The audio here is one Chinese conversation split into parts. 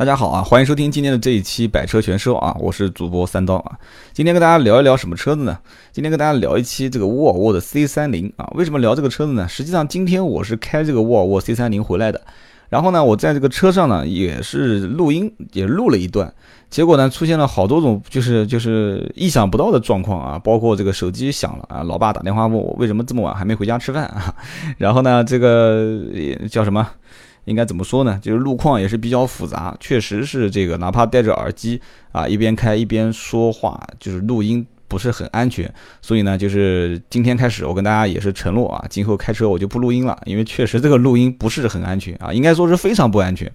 大家好啊，欢迎收听今天的这一期百车全说啊，我是主播三刀啊。今天跟大家聊一聊什么车子呢？今天跟大家聊一期这个沃尔沃的 C 三零啊。为什么聊这个车子呢？实际上今天我是开这个沃尔沃 C 三零回来的，然后呢，我在这个车上呢也是录音，也录了一段，结果呢出现了好多种就是就是意想不到的状况啊，包括这个手机响了啊，老爸打电话问我为什么这么晚还没回家吃饭啊，然后呢这个叫什么？应该怎么说呢？就是路况也是比较复杂，确实是这个，哪怕戴着耳机啊，一边开一边说话，就是录音不是很安全。所以呢，就是今天开始，我跟大家也是承诺啊，今后开车我就不录音了，因为确实这个录音不是很安全啊，应该说是非常不安全。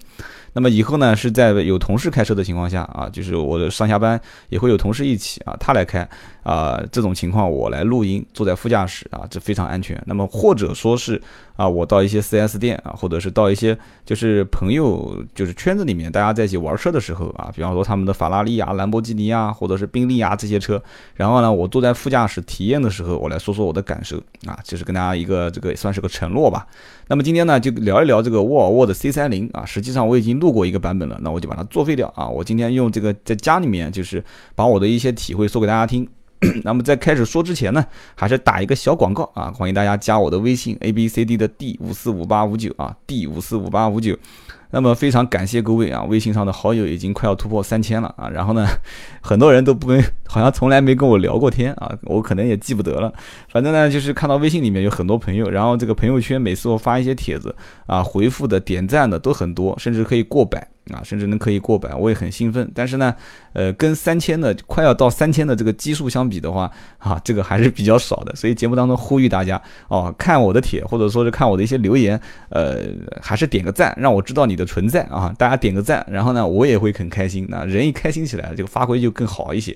那么以后呢，是在有同事开车的情况下啊，就是我的上下班也会有同事一起啊，他来开啊，这种情况我来录音，坐在副驾驶啊，这非常安全。那么或者说是啊，我到一些 4S 店啊，或者是到一些就是朋友就是圈子里面大家在一起玩车的时候啊，比方说他们的法拉利啊、兰博基尼啊，或者是宾利啊这些车，然后呢，我坐在副驾驶体验的时候，我来说说我的感受啊，就是跟大家一个这个算是个承诺吧。那么今天呢，就聊一聊这个沃尔沃的 C30 啊，实际上我已经录过一个版本了，那我就把它作废掉啊。我今天用这个在家里面，就是把我的一些体会说给大家听。那么在开始说之前呢，还是打一个小广告啊，欢迎大家加我的微信 A B C D 的 D 五四五八五九啊，D 五四五八五九。那么非常感谢各位啊，微信上的好友已经快要突破三千了啊。然后呢，很多人都不跟，好像从来没跟我聊过天啊，我可能也记不得了。反正呢，就是看到微信里面有很多朋友，然后这个朋友圈每次我发一些帖子啊，回复的、点赞的都很多，甚至可以过百。啊，甚至能可以过百，我也很兴奋。但是呢，呃，跟三千的快要到三千的这个基数相比的话，啊，这个还是比较少的。所以节目当中呼吁大家哦，看我的帖或者说是看我的一些留言，呃，还是点个赞，让我知道你的存在啊。大家点个赞，然后呢，我也会很开心。那人一开心起来，这个发挥就更好一些。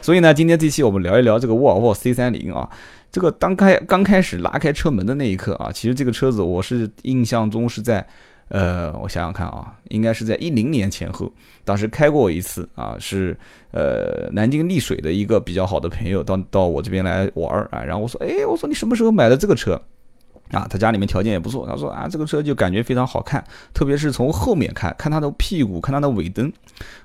所以呢，今天这期我们聊一聊这个沃尔沃 C 三零啊，这个当开刚开始拉开车门的那一刻啊，其实这个车子我是印象中是在。呃，我想想看啊，应该是在一零年前后，当时开过一次啊，是呃南京丽水的一个比较好的朋友到到我这边来玩儿啊，然后我说，哎，我说你什么时候买的这个车？啊，他家里面条件也不错，他说啊，这个车就感觉非常好看，特别是从后面看，看他的屁股，看他的尾灯，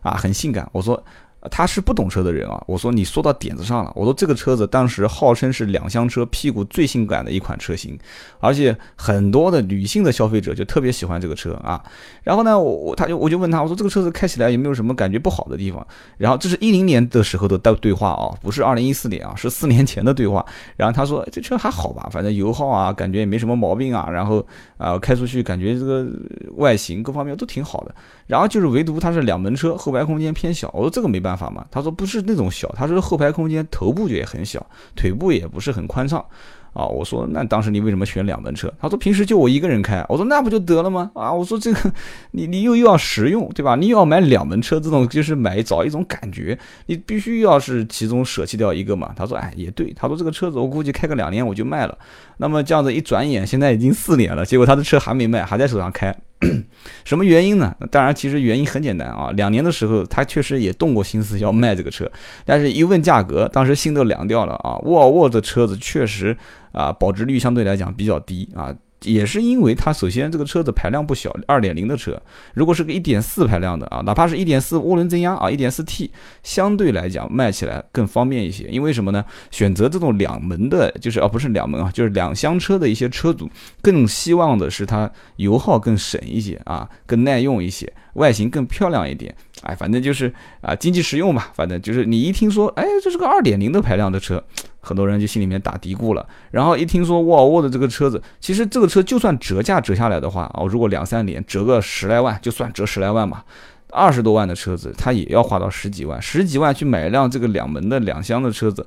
啊，很性感。我说。他是不懂车的人啊！我说你说到点子上了。我说这个车子当时号称是两厢车屁股最性感的一款车型，而且很多的女性的消费者就特别喜欢这个车啊。然后呢，我我他就我就问他，我说这个车子开起来有没有什么感觉不好的地方？然后这是一零年的时候的对对话啊，不是二零一四年啊，是四年前的对话。然后他说这车还好吧，反正油耗啊，感觉也没什么毛病啊。然后啊，开出去感觉这个外形各方面都挺好的。然后就是唯独它是两门车，后排空间偏小。我说这个没办法嘛。他说不是那种小，他说后排空间头部就也很小，腿部也不是很宽敞。啊，我说那当时你为什么选两门车？他说平时就我一个人开。我说那不就得了吗？啊，我说这个 你你又又要实用，对吧？你又要买两门车，这种就是买找一种感觉，你必须要是其中舍弃掉一个嘛。他说哎也对，他说这个车子我估计开个两年我就卖了。那么这样子一转眼现在已经四年了，结果他的车还没卖，还在手上开。什么原因呢？当然，其实原因很简单啊。两年的时候，他确实也动过心思要卖这个车，但是一问价格，当时心都凉掉了啊。沃尔沃的车子确实啊，保值率相对来讲比较低啊。也是因为它首先这个车子排量不小，二点零的车，如果是个一点四排量的啊，哪怕是一点四涡轮增压啊，一点四 T，相对来讲卖起来更方便一些。因为什么呢？选择这种两门的，就是啊不是两门啊，就是两厢车的一些车主，更希望的是它油耗更省一些啊，更耐用一些，外形更漂亮一点。哎，反正就是啊，经济实用吧。反正就是你一听说，哎，这是个二点零的排量的车，很多人就心里面打嘀咕了。然后一听说沃尔沃的这个车子，其实这个车就算折价折下来的话，哦，如果两三年折个十来万，就算折十来万嘛，二十多万的车子，它也要花到十几万，十几万去买一辆这个两门的两厢的车子。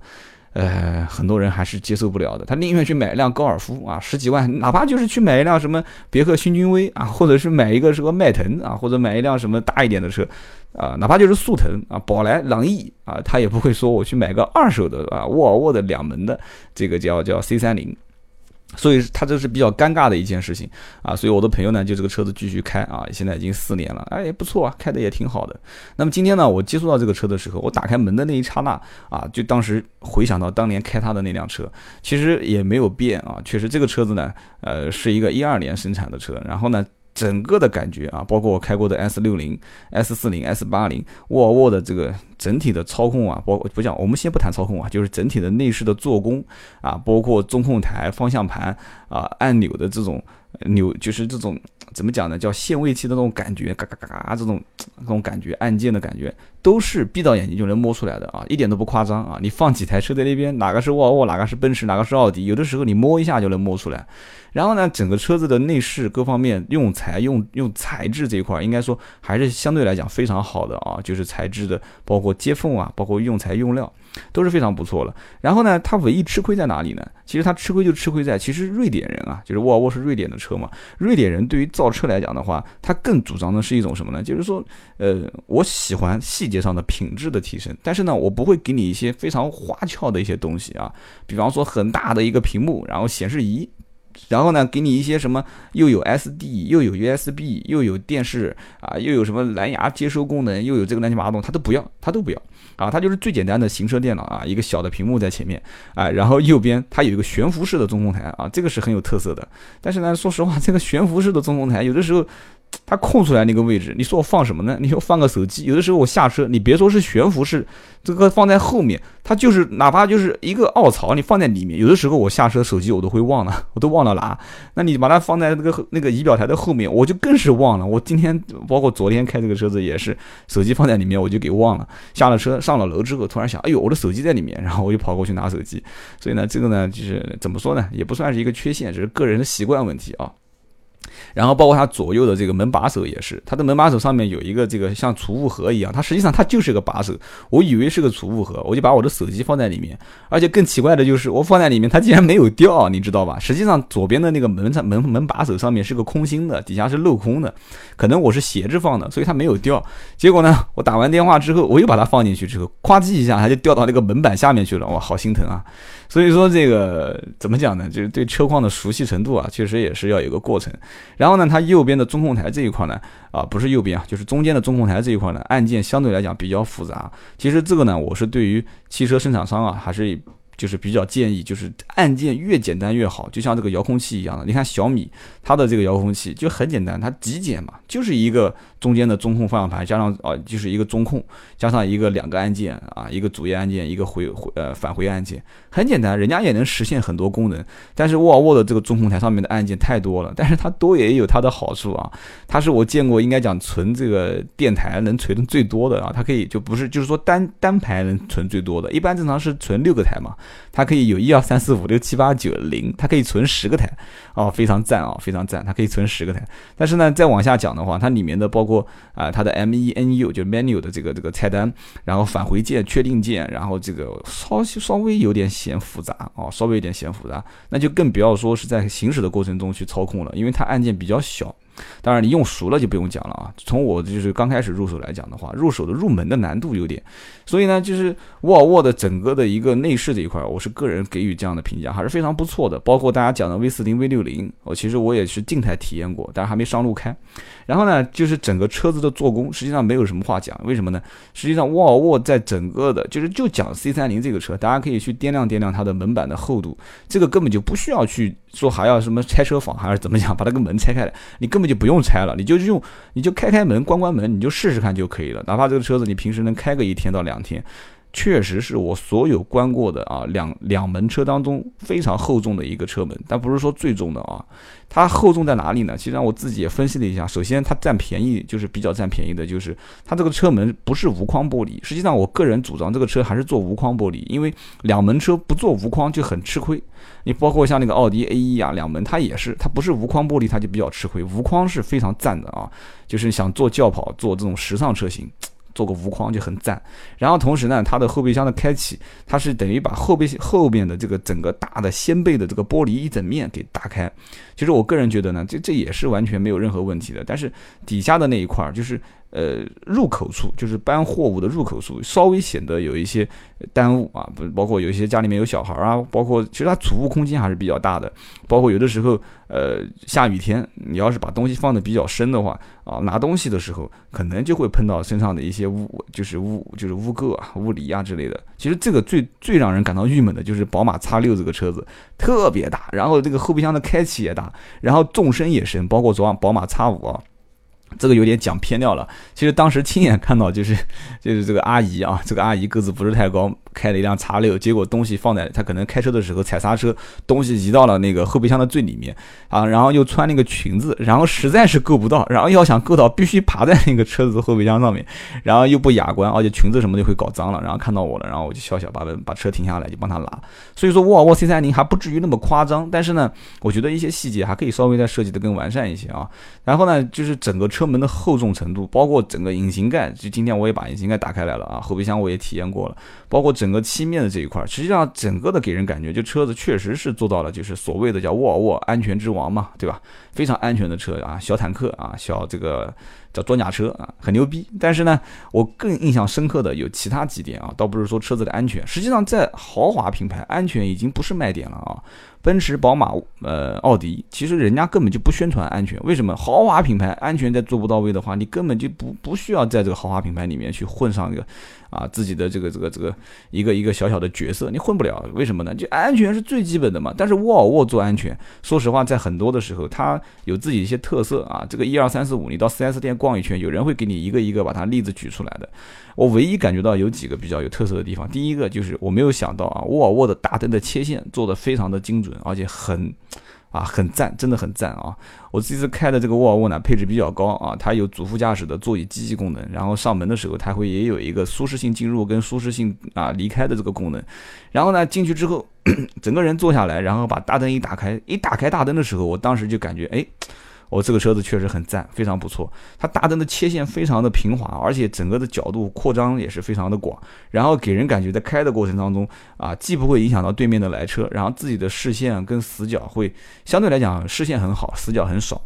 呃，很多人还是接受不了的，他宁愿去买一辆高尔夫啊，十几万，哪怕就是去买一辆什么别克新君威啊，或者是买一个什么迈腾啊，或者买一辆什么大一点的车啊，哪怕就是速腾啊、宝来、朗逸啊，他也不会说我去买个二手的啊，沃尔沃的两门的这个叫叫 C 三零。所以他这是比较尴尬的一件事情啊，所以我的朋友呢就这个车子继续开啊，现在已经四年了，哎也不错啊，开的也挺好的。那么今天呢，我接触到这个车的时候，我打开门的那一刹那啊，就当时回想到当年开他的那辆车，其实也没有变啊，确实这个车子呢，呃是一个一二年生产的车，然后呢。整个的感觉啊，包括我开过的 S 六零、S 四零、S 八零，沃尔沃的这个整体的操控啊，包括不讲，我们先不谈操控啊，就是整体的内饰的做工啊，包括中控台、方向盘啊、按钮的这种扭，就是这种怎么讲呢？叫限位器的那种感觉，嘎嘎嘎嘎这种这种感觉，按键的感觉，都是闭到眼睛就能摸出来的啊，一点都不夸张啊！你放几台车在那边，哪个是沃尔沃，哪个是奔驰，哪个是奥迪，有的时候你摸一下就能摸出来。然后呢，整个车子的内饰各方面用材用用材质这一块，应该说还是相对来讲非常好的啊，就是材质的，包括接缝啊，包括用材用料都是非常不错了。然后呢，它唯一吃亏在哪里呢？其实它吃亏就吃亏在，其实瑞典人啊，就是沃尔沃是瑞典的车嘛，瑞典人对于造车来讲的话，他更主张的是一种什么呢？就是说，呃，我喜欢细节上的品质的提升，但是呢，我不会给你一些非常花俏的一些东西啊，比方说很大的一个屏幕，然后显示仪。然后呢，给你一些什么，又有 SD，又有 USB，又有电视啊，又有什么蓝牙接收功能，又有这个乱七八糟，他都不要，他都不要啊，他就是最简单的行车电脑啊，一个小的屏幕在前面啊，然后右边它有一个悬浮式的中控台啊，这个是很有特色的。但是呢，说实话，这个悬浮式的中控台有的时候。它空出来那个位置，你说我放什么呢？你说放个手机，有的时候我下车，你别说是悬浮式，这个放在后面，它就是哪怕就是一个凹槽，你放在里面，有的时候我下车手机我都会忘了，我都忘了拿。那你把它放在那个那个仪表台的后面，我就更是忘了。我今天包括昨天开这个车子也是，手机放在里面我就给忘了。下了车上了楼之后，突然想，哎呦，我的手机在里面，然后我就跑过去拿手机。所以呢，这个呢就是怎么说呢，也不算是一个缺陷，只是个人的习惯问题啊。然后包括它左右的这个门把手也是，它的门把手上面有一个这个像储物盒一样，它实际上它就是个把手，我以为是个储物盒，我就把我的手机放在里面，而且更奇怪的就是我放在里面，它竟然没有掉，你知道吧？实际上左边的那个门上门门把手上面是个空心的，底下是镂空的，可能我是斜着放的，所以它没有掉。结果呢，我打完电话之后，我又把它放进去之后，咵叽一下，它就掉到那个门板下面去了，哇，好心疼啊！所以说这个怎么讲呢？就是对车况的熟悉程度啊，确实也是要有个过程。然后呢，它右边的中控台这一块呢，啊，不是右边啊，就是中间的中控台这一块呢，按键相对来讲比较复杂。其实这个呢，我是对于汽车生产商啊，还是。就是比较建议，就是按键越简单越好，就像这个遥控器一样的。你看小米它的这个遥控器就很简单，它极简嘛，就是一个中间的中控方向盘加上啊，就是一个中控加上一个两个按键啊，一个主页按键，一个回回呃返回按键，很简单，人家也能实现很多功能。但是沃尔沃的这个中控台上面的按键太多了，但是它多也有它的好处啊。它是我见过应该讲存这个电台能存的最多的啊，它可以就不是就是说单单排能存最多的，一般正常是存六个台嘛。它可以有一二三四五六七八九零，它可以存十个台，哦，非常赞啊，非常赞，它可以存十个台。但是呢，再往下讲的话，它里面的包括啊，它的 M E N U 就 menu 的这个这个菜单，然后返回键、确定键，然后这个稍稍微有点显复杂哦，稍微有点显复杂，那就更不要说是在行驶的过程中去操控了，因为它按键比较小。当然，你用熟了就不用讲了啊。从我就是刚开始入手来讲的话，入手的入门的难度有点，所以呢，就是沃尔沃的整个的一个内饰这一块，我是个人给予这样的评价，还是非常不错的。包括大家讲的 V 四零、V 六零，我其实我也是静态体验过，但是还没上路开。然后呢，就是整个车子的做工，实际上没有什么话讲。为什么呢？实际上沃尔沃在整个的，就是就讲 C 三零这个车，大家可以去掂量掂量它的门板的厚度，这个根本就不需要去说还要什么拆车房还是怎么讲，把那个门拆开来，你根本就不用拆了，你就用你就开开门关关门，你就试试看就可以了。哪怕这个车子你平时能开个一天到两天。确实是我所有关过的啊两两门车当中非常厚重的一个车门，但不是说最重的啊。它厚重在哪里呢？其实我自己也分析了一下，首先它占便宜，就是比较占便宜的，就是它这个车门不是无框玻璃。实际上我个人主张这个车还是做无框玻璃，因为两门车不做无框就很吃亏。你包括像那个奥迪 A1 啊，两门它也是，它不是无框玻璃，它就比较吃亏。无框是非常赞的啊，就是想做轿跑、做这种时尚车型。做个无框就很赞，然后同时呢，它的后备箱的开启，它是等于把后备后面的这个整个大的掀背的这个玻璃一整面给打开。其实我个人觉得呢，这这也是完全没有任何问题的。但是底下的那一块儿，就是呃，入口处就是搬货物的入口处，稍微显得有一些耽误啊，不包括有一些家里面有小孩啊，包括其实它储物空间还是比较大的，包括有的时候，呃，下雨天你要是把东西放的比较深的话啊，拿东西的时候可能就会碰到身上的一些污，就是污，就是污垢啊、污泥啊之类的。其实这个最最让人感到郁闷的就是宝马 X 六这个车子特别大，然后这个后备箱的开启也大，然后纵深也深，包括昨晚宝马 X 五啊。这个有点讲偏掉了。其实当时亲眼看到，就是就是这个阿姨啊，这个阿姨个子不是太高。开了一辆叉六，结果东西放在他可能开车的时候踩刹车，东西移到了那个后备箱的最里面啊，然后又穿那个裙子，然后实在是够不到，然后要想够到，必须爬在那个车子的后备箱上面，然后又不雅观，而且裙子什么就会搞脏了，然后看到我了，然后我就笑笑把把车停下来就帮他拉。所以说沃尔沃 C30 还不至于那么夸张，但是呢，我觉得一些细节还可以稍微再设计的更完善一些啊。然后呢，就是整个车门的厚重程度，包括整个引擎盖，就今天我也把引擎盖打开来了啊，后备箱我也体验过了，包括。整个漆面的这一块，实际上整个的给人感觉，就车子确实是做到了，就是所谓的叫沃尔沃安全之王嘛，对吧？非常安全的车啊，小坦克啊，小这个叫装甲车啊，很牛逼。但是呢，我更印象深刻的有其他几点啊，倒不是说车子的安全，实际上在豪华品牌，安全已经不是卖点了啊。奔驰、宝马、呃，奥迪，其实人家根本就不宣传安全。为什么豪华品牌安全在做不到位的话，你根本就不不需要在这个豪华品牌里面去混上一个啊自己的这个这个这个一个一个小小的角色，你混不了。为什么呢？就安全是最基本的嘛。但是沃尔沃做安全，说实话，在很多的时候，它有自己一些特色啊。这个一二三四五，你到 4S 店逛一圈，有人会给你一个一个把它例子举出来的。我唯一感觉到有几个比较有特色的地方，第一个就是我没有想到啊，沃尔沃的大灯的切线做的非常的精准，而且很啊很赞，真的很赞啊！我这次开的这个沃尔沃呢，配置比较高啊，它有主副驾驶的座椅机器功能，然后上门的时候它会也有一个舒适性进入跟舒适性啊离开的这个功能，然后呢进去之后，整个人坐下来，然后把大灯一打开，一打开大灯的时候，我当时就感觉哎。我这个车子确实很赞，非常不错。它大灯的切线非常的平滑，而且整个的角度扩张也是非常的广，然后给人感觉在开的过程当中啊，既不会影响到对面的来车，然后自己的视线跟死角会相对来讲视线很好，死角很少。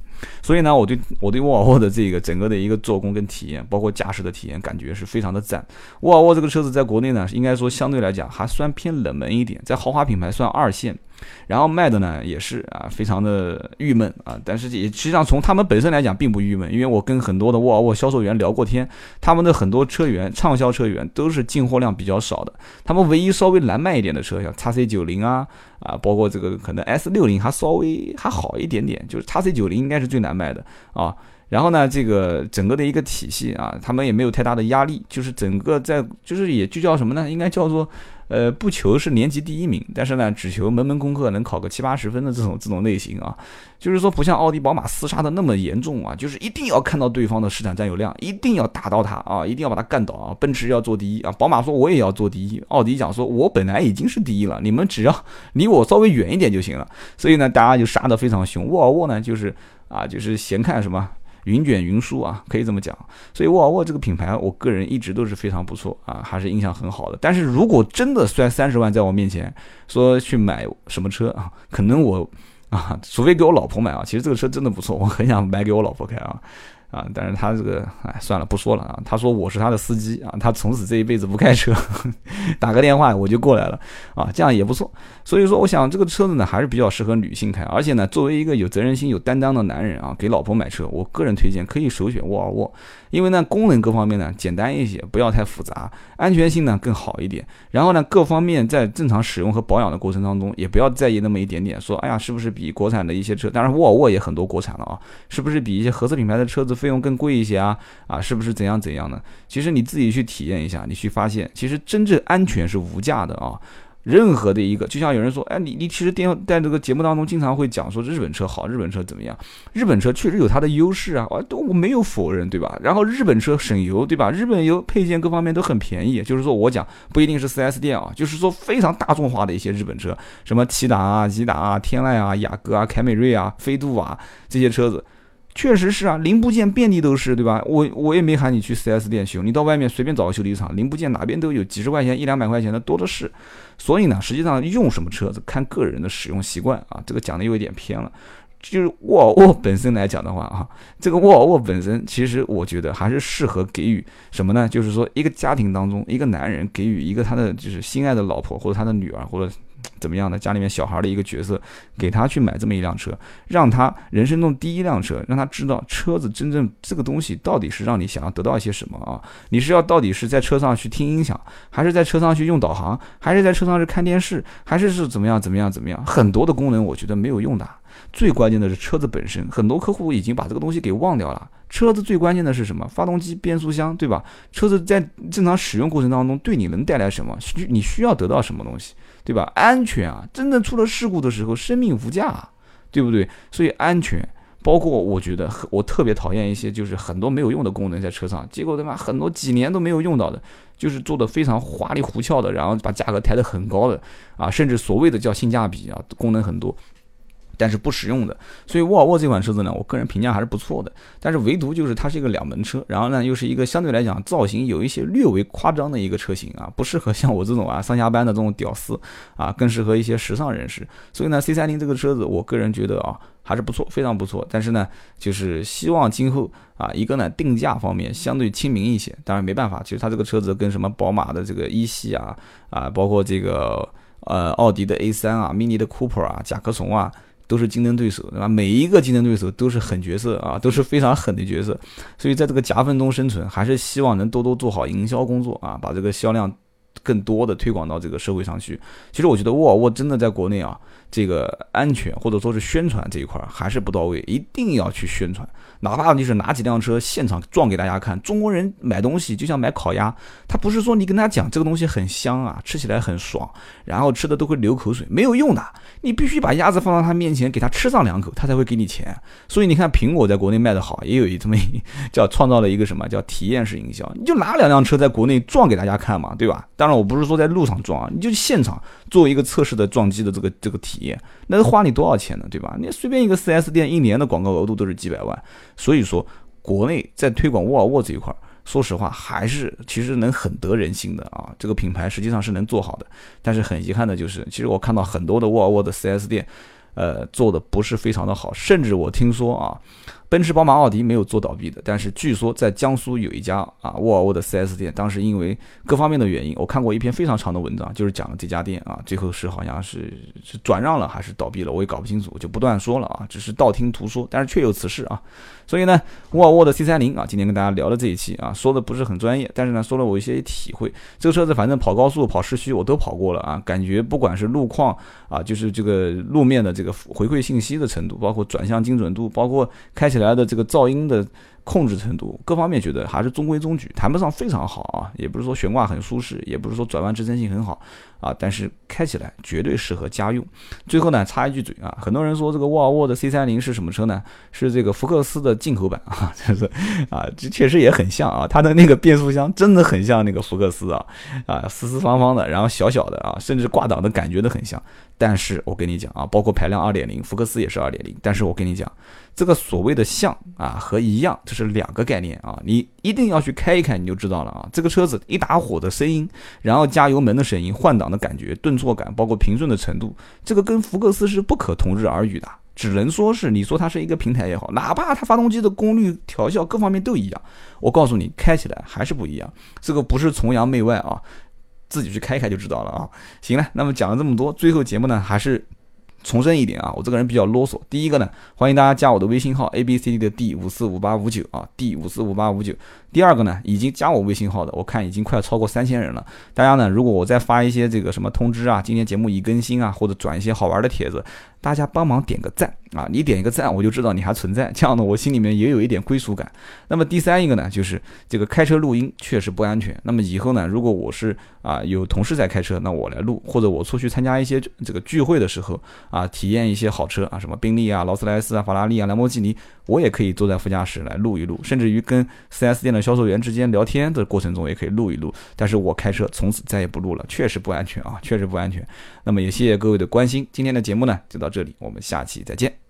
所以呢，我对我对沃尔沃的这个整个的一个做工跟体验，包括驾驶的体验，感觉是非常的赞。沃尔沃这个车子在国内呢，应该说相对来讲还算偏冷门一点，在豪华品牌算二线。然后卖的呢也是啊，非常的郁闷啊，但是也实际上从他们本身来讲并不郁闷，因为我跟很多的沃尔沃销售员聊过天，他们的很多车源畅销车源都是进货量比较少的，他们唯一稍微难卖一点的车像叉 C 九零啊啊，包括这个可能 S 六零还稍微还好一点点，就是叉 C 九零应该是最难卖的啊。然后呢，这个整个的一个体系啊，他们也没有太大的压力，就是整个在就是也就叫什么呢？应该叫做。呃，不求是年级第一名，但是呢，只求门门功课能考个七八十分的这种这种类型啊，就是说不像奥迪、宝马厮杀的那么严重啊，就是一定要看到对方的市场占有量，一定要打到他啊，一定要把他干倒啊。奔驰要做第一啊，宝马说我也要做第一，奥迪讲说我本来已经是第一了，你们只要离我稍微远一点就行了。所以呢，大家就杀得非常凶。沃尔沃呢，就是啊，就是闲看什么。云卷云舒啊，可以这么讲。所以沃尔沃这个品牌，我个人一直都是非常不错啊，还是印象很好的。但是如果真的摔三十万在我面前，说去买什么车啊，可能我啊，除非给我老婆买啊。其实这个车真的不错，我很想买给我老婆开啊。啊，但是他这个，哎，算了，不说了啊。他说我是他的司机啊，他从此这一辈子不开车，打个电话我就过来了啊，这样也不错。所以说，我想这个车子呢，还是比较适合女性开，而且呢，作为一个有责任心、有担当的男人啊，给老婆买车，我个人推荐可以首选沃尔沃。因为呢，功能各方面呢简单一些，不要太复杂，安全性呢更好一点。然后呢，各方面在正常使用和保养的过程当中，也不要在意那么一点点，说哎呀，是不是比国产的一些车，当然沃尔沃也很多国产了啊，是不是比一些合资品牌的车子费用更贵一些啊？啊，是不是怎样怎样呢？其实你自己去体验一下，你去发现，其实真正安全是无价的啊。任何的一个，就像有人说，哎，你你其实电在这个节目当中经常会讲说日本车好，日本车怎么样？日本车确实有它的优势啊，都我没有否认，对吧？然后日本车省油，对吧？日本油配件各方面都很便宜，就是说我讲不一定是 4S 店啊，就是说非常大众化的一些日本车，什么骐达啊、骐达啊、天籁啊、雅阁啊、凯美瑞啊、飞度啊这些车子。确实是啊，零部件遍地都是，对吧？我我也没喊你去 4S 店修，你到外面随便找个修理厂，零部件哪边都有，几十块钱、一两百块钱的多的是。所以呢，实际上用什么车子看个人的使用习惯啊，这个讲的有一点偏了。就是沃尔沃本身来讲的话啊，这个沃尔沃本身其实我觉得还是适合给予什么呢？就是说一个家庭当中，一个男人给予一个他的就是心爱的老婆或者他的女儿或者。怎么样的家里面小孩的一个角色，给他去买这么一辆车，让他人生中第一辆车，让他知道车子真正这个东西到底是让你想要得到一些什么啊？你是要到底是在车上去听音响，还是在车上去用导航，还是在车上去看电视，还是是怎么样怎么样怎么样？很多的功能我觉得没有用的，最关键的是车子本身，很多客户已经把这个东西给忘掉了。车子最关键的是什么？发动机、变速箱，对吧？车子在正常使用过程当中对你能带来什么？需你需要得到什么东西？对吧？安全啊，真正出了事故的时候，生命无价，对不对？所以安全，包括我觉得我特别讨厌一些就是很多没有用的功能在车上，结果他妈很多几年都没有用到的，就是做的非常花里胡俏的，然后把价格抬得很高的啊，甚至所谓的叫性价比啊，功能很多。但是不实用的，所以沃尔沃这款车子呢，我个人评价还是不错的。但是唯独就是它是一个两门车，然后呢又是一个相对来讲造型有一些略微夸张的一个车型啊，不适合像我这种啊上下班的这种屌丝啊，更适合一些时尚人士。所以呢，C 三零这个车子，我个人觉得啊还是不错，非常不错。但是呢，就是希望今后啊一个呢定价方面相对亲民一些。当然没办法，其实它这个车子跟什么宝马的这个一系啊啊，包括这个呃奥迪的 A 三啊、mini 的 Cooper 啊、甲壳虫啊。都是竞争对手，对吧？每一个竞争对手都是狠角色啊，都是非常狠的角色，所以在这个夹缝中生存，还是希望能多多做好营销工作啊，把这个销量更多的推广到这个社会上去。其实我觉得沃尔沃真的在国内啊，这个安全或者说是宣传这一块还是不到位，一定要去宣传。哪怕你是拿几辆车现场撞给大家看，中国人买东西就像买烤鸭，他不是说你跟他讲这个东西很香啊，吃起来很爽，然后吃的都会流口水，没有用的。你必须把鸭子放到他面前，给他吃上两口，他才会给你钱。所以你看，苹果在国内卖的好，也有一这么叫创造了一个什么叫体验式营销。你就拿两辆车在国内撞给大家看嘛，对吧？当然我不是说在路上撞啊，你就现场做一个测试的撞击的这个这个体验，那花你多少钱呢？对吧？你随便一个 4S 店一年的广告额度都是几百万。所以说，国内在推广沃尔沃这一块，说实话还是其实能很得人心的啊。这个品牌实际上是能做好的，但是很遗憾的就是，其实我看到很多的沃尔沃的 4S 店，呃，做的不是非常的好，甚至我听说啊。奔驰、宝马、奥迪没有做倒闭的，但是据说在江苏有一家啊沃尔沃的 4S 店，当时因为各方面的原因，我看过一篇非常长的文章，就是讲了这家店啊，最后是好像是是转让了还是倒闭了，我也搞不清楚，就不断说了啊，只是道听途说，但是确有此事啊。所以呢，沃尔沃的 C30 啊，今天跟大家聊了这一期啊，说的不是很专业，但是呢，说了我一些体会。这个车子反正跑高速、跑市区我都跑过了啊，感觉不管是路况啊，就是这个路面的这个回馈信息的程度，包括转向精准度，包括开起。起来的这个噪音的控制程度，各方面觉得还是中规中矩，谈不上非常好啊，也不是说悬挂很舒适，也不是说转弯支撑性很好啊，但是开起来绝对适合家用。最后呢，插一句嘴啊，很多人说这个沃尔沃的 C 三零是什么车呢？是这个福克斯的进口版啊，就是啊，这确实也很像啊，它的那个变速箱真的很像那个福克斯啊，啊，四四方方的，然后小小的啊，甚至挂档的感觉都很像。但是我跟你讲啊，包括排量二点零，福克斯也是二点零，但是我跟你讲。这个所谓的像啊和一样，是两个概念啊，你一定要去开一开，你就知道了啊。这个车子一打火的声音，然后加油门的声音、换挡的感觉、顿挫感，包括平顺的程度，这个跟福克斯是不可同日而语的。只能说是你说它是一个平台也好，哪怕它发动机的功率调校各方面都一样，我告诉你，开起来还是不一样。这个不是崇洋媚外啊，自己去开开就知道了啊。行了，那么讲了这么多，最后节目呢还是。重申一点啊，我这个人比较啰嗦。第一个呢，欢迎大家加我的微信号 a b c d 的 d 五四五八五九啊，d 五四五八五九。第二个呢，已经加我微信号的，我看已经快超过三千人了。大家呢，如果我再发一些这个什么通知啊，今天节目已更新啊，或者转一些好玩的帖子。大家帮忙点个赞啊！你点一个赞，我就知道你还存在，这样呢，我心里面也有一点归属感。那么第三一个呢，就是这个开车录音确实不安全。那么以后呢，如果我是啊有同事在开车，那我来录，或者我出去参加一些这个聚会的时候啊，体验一些好车啊，什么宾利啊、劳斯莱斯啊、法拉利啊、兰博基尼，我也可以坐在副驾驶来录一录，甚至于跟 4S 店的销售员之间聊天的过程中也可以录一录。但是我开车从此再也不录了，确实不安全啊，确实不安全。那么也谢谢各位的关心，今天的节目呢就到这这里，我们下期再见。